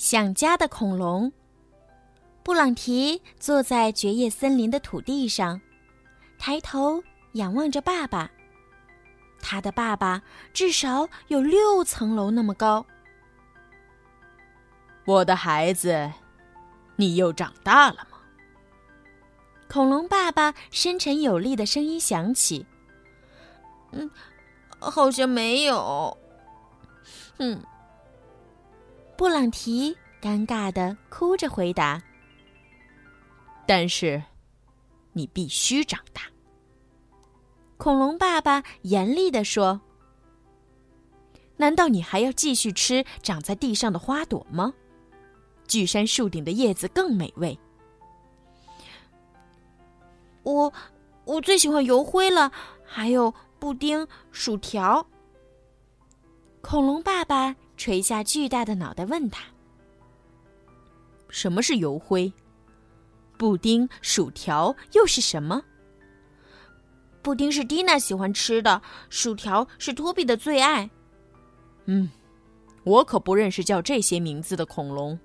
想家的恐龙。布朗提坐在绝叶森林的土地上，抬头仰望着爸爸。他的爸爸至少有六层楼那么高。我的孩子，你又长大了吗？恐龙爸爸深沉有力的声音响起。嗯，好像没有。嗯。布朗提尴尬的哭着回答：“但是，你必须长大。”恐龙爸爸严厉的说：“难道你还要继续吃长在地上的花朵吗？巨山树顶的叶子更美味。”我，我最喜欢油灰了，还有布丁、薯条。恐龙爸爸。垂下巨大的脑袋，问他：“什么是油灰？布丁、薯条又是什么？布丁是蒂娜喜欢吃的，薯条是托比的最爱。嗯，我可不认识叫这些名字的恐龙。”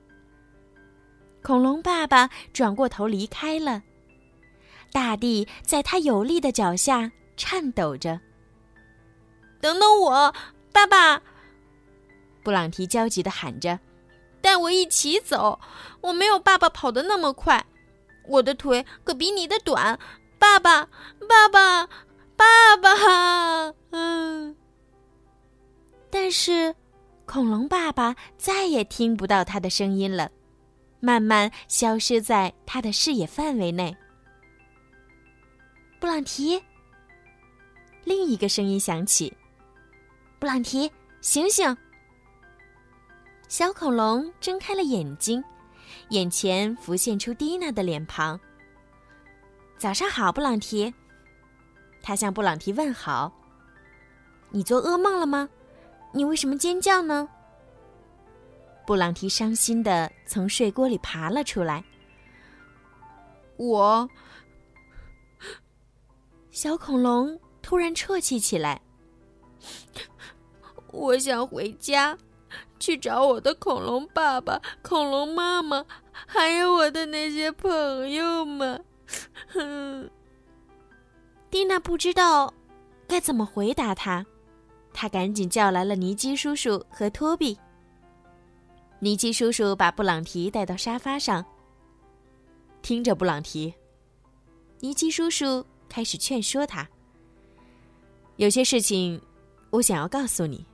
恐龙爸爸转过头离开了，大地在他有力的脚下颤抖着。等等我，爸爸！布朗提焦急的喊着：“带我一起走！我没有爸爸跑得那么快，我的腿可比你的短。爸爸，爸爸，爸爸！”嗯。但是，恐龙爸爸再也听不到他的声音了，慢慢消失在他的视野范围内。布朗提，另一个声音响起：“布朗提，醒醒！”小恐龙睁开了眼睛，眼前浮现出蒂娜的脸庞。早上好，布朗提。他向布朗提问好。你做噩梦了吗？你为什么尖叫呢？布朗提伤心的从睡锅里爬了出来。我，小恐龙突然啜泣起来。我想回家，去找我的恐龙爸爸、恐龙妈妈，还有我的那些朋友们。蒂娜不知道该怎么回答他，他赶紧叫来了尼基叔叔和托比。尼基叔叔把布朗提带到沙发上，听着，布朗提。尼基叔叔开始劝说他：“有些事情，我想要告诉你。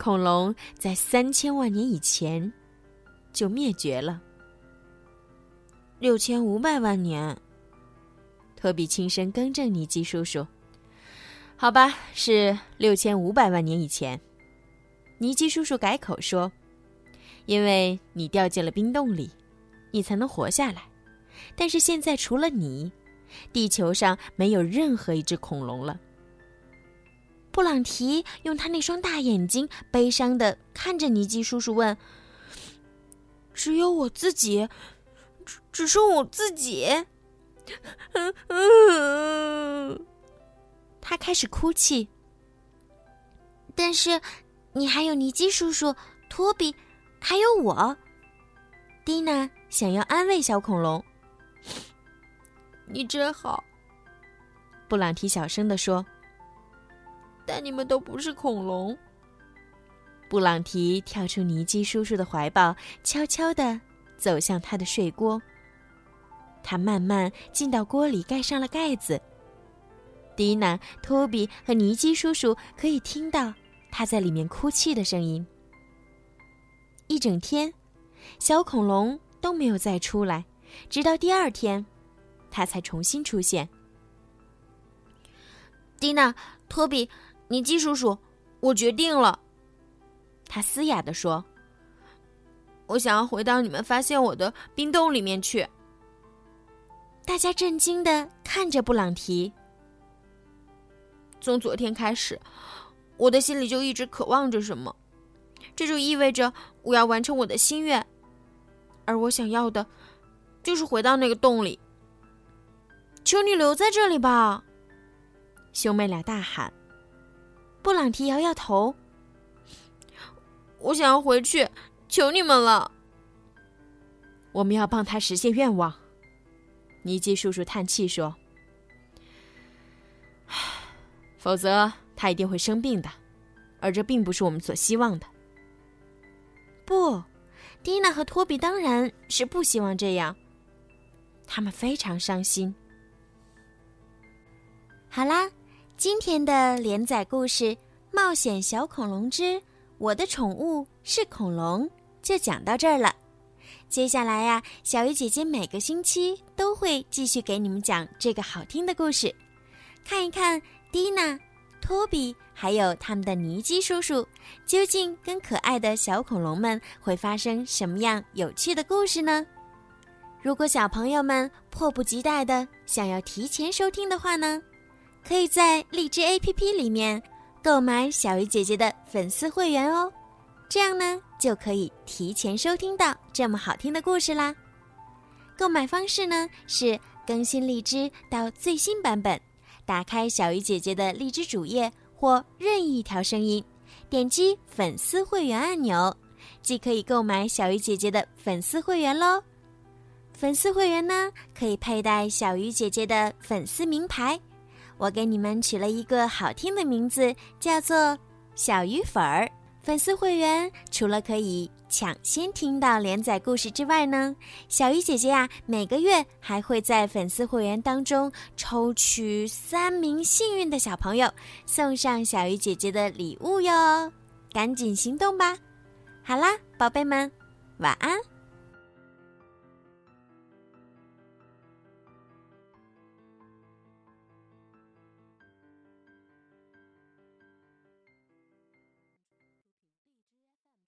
恐龙在三千万年以前就灭绝了。六千五百万年。”托比轻声更正尼基叔叔：“好吧，是六千五百万年以前。”尼基叔叔改口说。因为你掉进了冰洞里，你才能活下来。但是现在除了你，地球上没有任何一只恐龙了。布朗提用他那双大眼睛悲伤的看着尼基叔叔问：“只有我自己，只只剩我自己。”他开始哭泣。但是，你还有尼基叔叔、托比。还有我，蒂娜想要安慰小恐龙。你真好，布朗提小声的说。但你们都不是恐龙。布朗提跳出尼基叔叔的怀抱，悄悄的走向他的睡锅。他慢慢进到锅里，盖上了盖子。蒂娜、托比和尼基叔叔可以听到他在里面哭泣的声音。一整天，小恐龙都没有再出来，直到第二天，他才重新出现。蒂娜、托比、尼基叔叔，我决定了。他嘶哑的说：“我想要回到你们发现我的冰洞里面去。”大家震惊的看着布朗提。从昨天开始，我的心里就一直渴望着什么。这就意味着我要完成我的心愿，而我想要的，就是回到那个洞里。求你留在这里吧！兄妹俩大喊。布朗提摇摇头。我想要回去，求你们了。我们要帮他实现愿望。尼基叔叔叹气说：“否则他一定会生病的，而这并不是我们所希望的。”不，蒂娜和托比当然是不希望这样。他们非常伤心。好啦，今天的连载故事《冒险小恐龙之我的宠物是恐龙》就讲到这儿了。接下来呀，小鱼姐姐每个星期都会继续给你们讲这个好听的故事，看一看蒂娜。托比还有他们的尼基叔叔，究竟跟可爱的小恐龙们会发生什么样有趣的故事呢？如果小朋友们迫不及待的想要提前收听的话呢，可以在荔枝 APP 里面购买小鱼姐姐的粉丝会员哦，这样呢就可以提前收听到这么好听的故事啦。购买方式呢是更新荔枝到最新版本。打开小鱼姐姐的荔枝主页或任意一条声音，点击粉丝会员按钮，即可以购买小鱼姐姐的粉丝会员喽。粉丝会员呢，可以佩戴小鱼姐姐的粉丝名牌。我给你们取了一个好听的名字，叫做小鱼粉儿。粉丝会员除了可以抢先听到连载故事之外呢，小鱼姐姐呀，每个月还会在粉丝会员当中抽取三名幸运的小朋友，送上小鱼姐姐的礼物哟！赶紧行动吧！好啦，宝贝们，晚安。